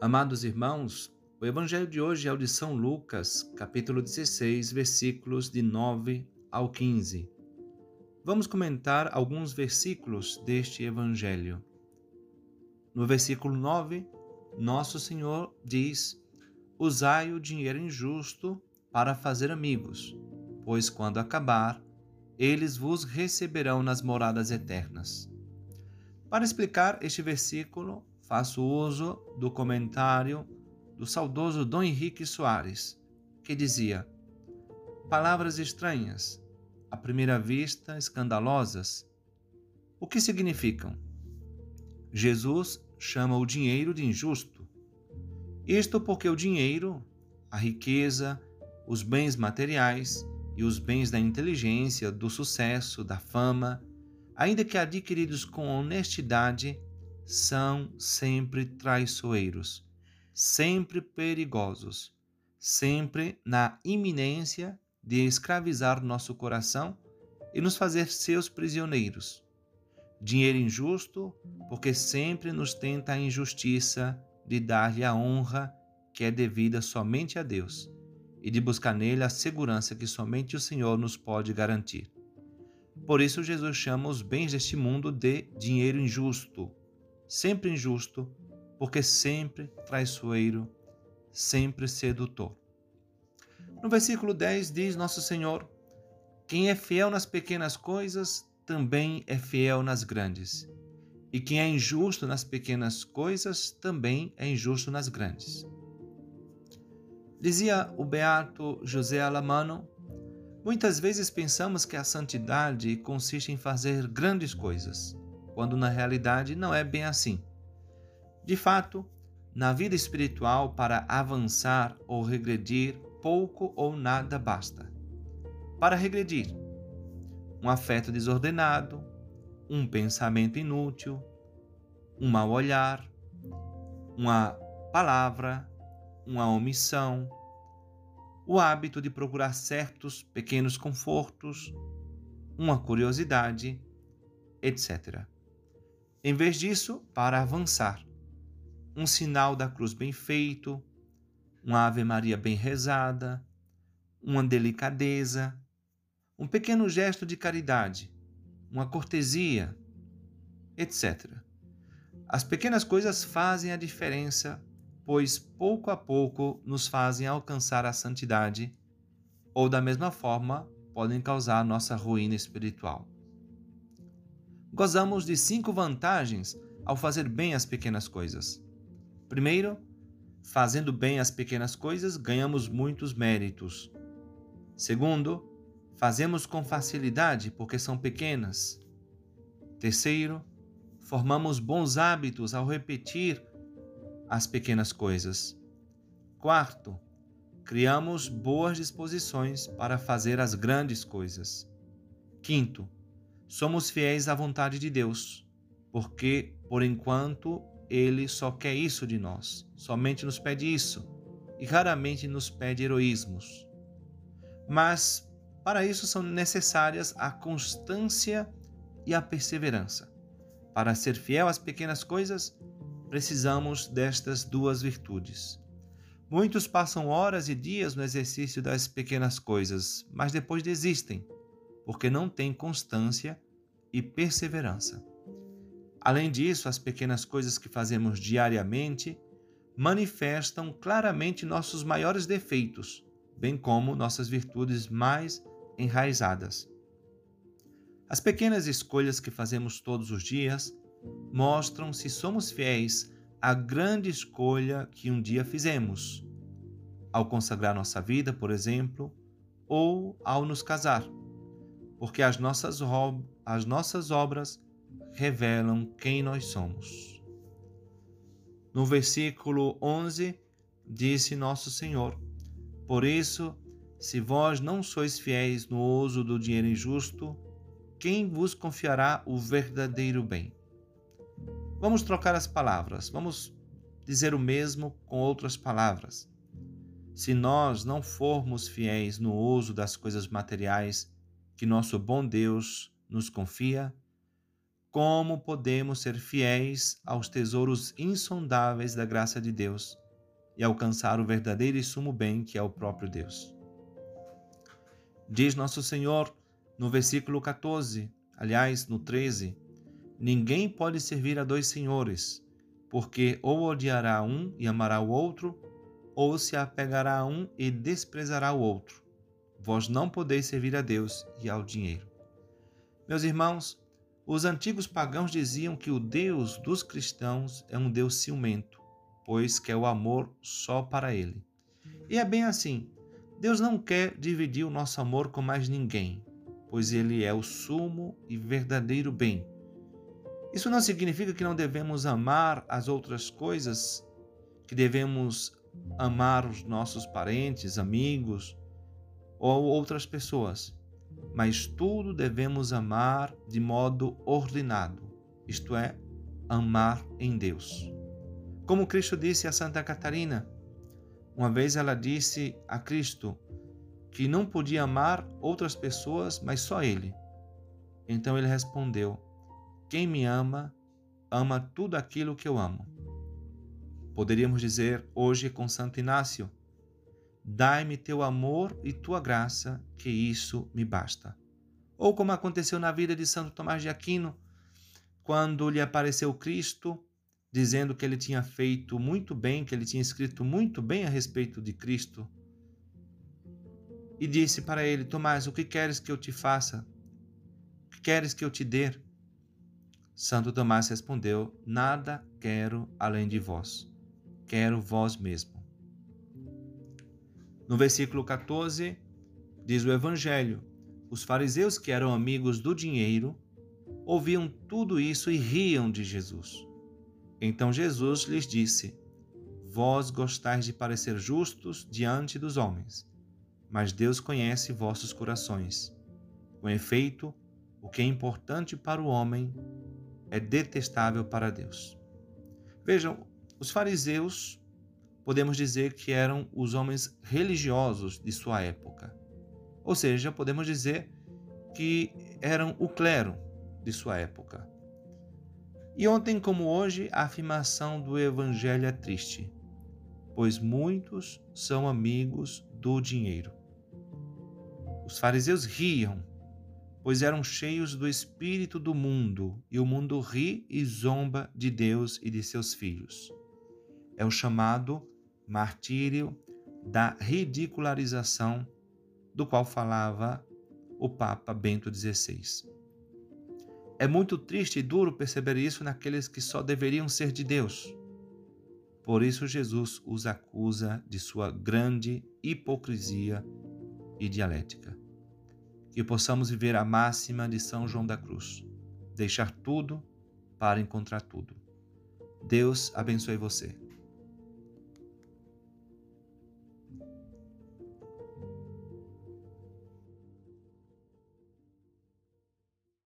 Amados irmãos, o evangelho de hoje é o de São Lucas, capítulo 16, versículos de 9 ao 15. Vamos comentar alguns versículos deste evangelho. No versículo 9, nosso Senhor diz: Usai o dinheiro injusto para fazer amigos, pois quando acabar, eles vos receberão nas moradas eternas. Para explicar este versículo, faço uso do comentário do saudoso Dom Henrique Soares, que dizia: Palavras estranhas, à primeira vista escandalosas. O que significam? Jesus chama o dinheiro de injusto. Isto porque o dinheiro, a riqueza, os bens materiais e os bens da inteligência, do sucesso, da fama, ainda que adquiridos com honestidade, são sempre traiçoeiros, sempre perigosos, sempre na iminência de escravizar nosso coração e nos fazer seus prisioneiros. Dinheiro injusto, porque sempre nos tenta a injustiça de dar-lhe a honra que é devida somente a Deus e de buscar nele a segurança que somente o Senhor nos pode garantir. Por isso, Jesus chama os bens deste mundo de dinheiro injusto, sempre injusto, porque sempre traiçoeiro, sempre sedutor. No versículo 10 diz Nosso Senhor: Quem é fiel nas pequenas coisas, também é fiel nas grandes. E quem é injusto nas pequenas coisas, também é injusto nas grandes. Dizia o beato José Alamano: Muitas vezes pensamos que a santidade consiste em fazer grandes coisas quando na realidade não é bem assim. De fato, na vida espiritual, para avançar ou regredir, pouco ou nada basta. Para regredir, um afeto desordenado, um pensamento inútil, um mau olhar, uma palavra, uma omissão, o hábito de procurar certos pequenos confortos, uma curiosidade, etc. Em vez disso, para avançar, um sinal da cruz bem feito, uma Ave Maria bem rezada, uma delicadeza, um pequeno gesto de caridade, uma cortesia, etc. As pequenas coisas fazem a diferença, pois pouco a pouco nos fazem alcançar a santidade, ou da mesma forma podem causar nossa ruína espiritual gozamos de cinco vantagens ao fazer bem as pequenas coisas. Primeiro, fazendo bem as pequenas coisas, ganhamos muitos méritos. Segundo, fazemos com facilidade porque são pequenas. Terceiro, formamos bons hábitos ao repetir as pequenas coisas. Quarto, criamos boas disposições para fazer as grandes coisas. Quinto, somos fiéis à vontade de Deus, porque, por enquanto, Ele só quer isso de nós, somente nos pede isso, e raramente nos pede heroísmos. Mas, para isso, são necessárias a constância e a perseverança. Para ser fiel às pequenas coisas, precisamos destas duas virtudes. Muitos passam horas e dias no exercício das pequenas coisas, mas depois desistem porque não tem constância e perseverança. Além disso, as pequenas coisas que fazemos diariamente manifestam claramente nossos maiores defeitos, bem como nossas virtudes mais enraizadas. As pequenas escolhas que fazemos todos os dias mostram se somos fiéis à grande escolha que um dia fizemos, ao consagrar nossa vida, por exemplo, ou ao nos casar porque as nossas, as nossas obras revelam quem nós somos. No versículo 11, disse Nosso Senhor: Por isso, se vós não sois fiéis no uso do dinheiro injusto, quem vos confiará o verdadeiro bem? Vamos trocar as palavras, vamos dizer o mesmo com outras palavras. Se nós não formos fiéis no uso das coisas materiais que nosso bom Deus nos confia, como podemos ser fiéis aos tesouros insondáveis da graça de Deus e alcançar o verdadeiro e sumo bem que é o próprio Deus. Diz nosso Senhor no versículo 14, aliás, no 13: Ninguém pode servir a dois senhores, porque ou odiará um e amará o outro, ou se apegará a um e desprezará o outro. Vós não podeis servir a Deus e ao dinheiro. Meus irmãos, os antigos pagãos diziam que o Deus dos cristãos é um Deus ciumento, pois quer o amor só para ele. E é bem assim. Deus não quer dividir o nosso amor com mais ninguém, pois ele é o sumo e verdadeiro bem. Isso não significa que não devemos amar as outras coisas, que devemos amar os nossos parentes, amigos ou outras pessoas mas tudo devemos amar de modo ordenado, isto é, amar em Deus. Como Cristo disse a Santa Catarina, uma vez ela disse a Cristo que não podia amar outras pessoas, mas só Ele. Então ele respondeu: Quem me ama, ama tudo aquilo que eu amo. Poderíamos dizer hoje com Santo Inácio: Dai-me teu amor e tua graça, que isso me basta. Ou como aconteceu na vida de Santo Tomás de Aquino, quando lhe apareceu Cristo, dizendo que ele tinha feito muito bem, que ele tinha escrito muito bem a respeito de Cristo. E disse para ele: Tomás, o que queres que eu te faça? O que queres que eu te dê? Santo Tomás respondeu: Nada quero além de vós. Quero vós mesmo. No versículo 14, diz o Evangelho: os fariseus que eram amigos do dinheiro ouviam tudo isso e riam de Jesus. Então Jesus lhes disse: Vós gostais de parecer justos diante dos homens, mas Deus conhece vossos corações. Com efeito, o que é importante para o homem é detestável para Deus. Vejam, os fariseus podemos dizer que eram os homens religiosos de sua época. Ou seja, podemos dizer que eram o clero de sua época. E ontem, como hoje, a afirmação do Evangelho é triste, pois muitos são amigos do dinheiro. Os fariseus riam, pois eram cheios do espírito do mundo, e o mundo ri e zomba de Deus e de seus filhos. É o chamado martírio da ridicularização do qual falava o Papa Bento XVI. É muito triste e duro perceber isso naqueles que só deveriam ser de Deus. Por isso, Jesus os acusa de sua grande hipocrisia e dialética. Que possamos viver a máxima de São João da Cruz: deixar tudo para encontrar tudo. Deus abençoe você.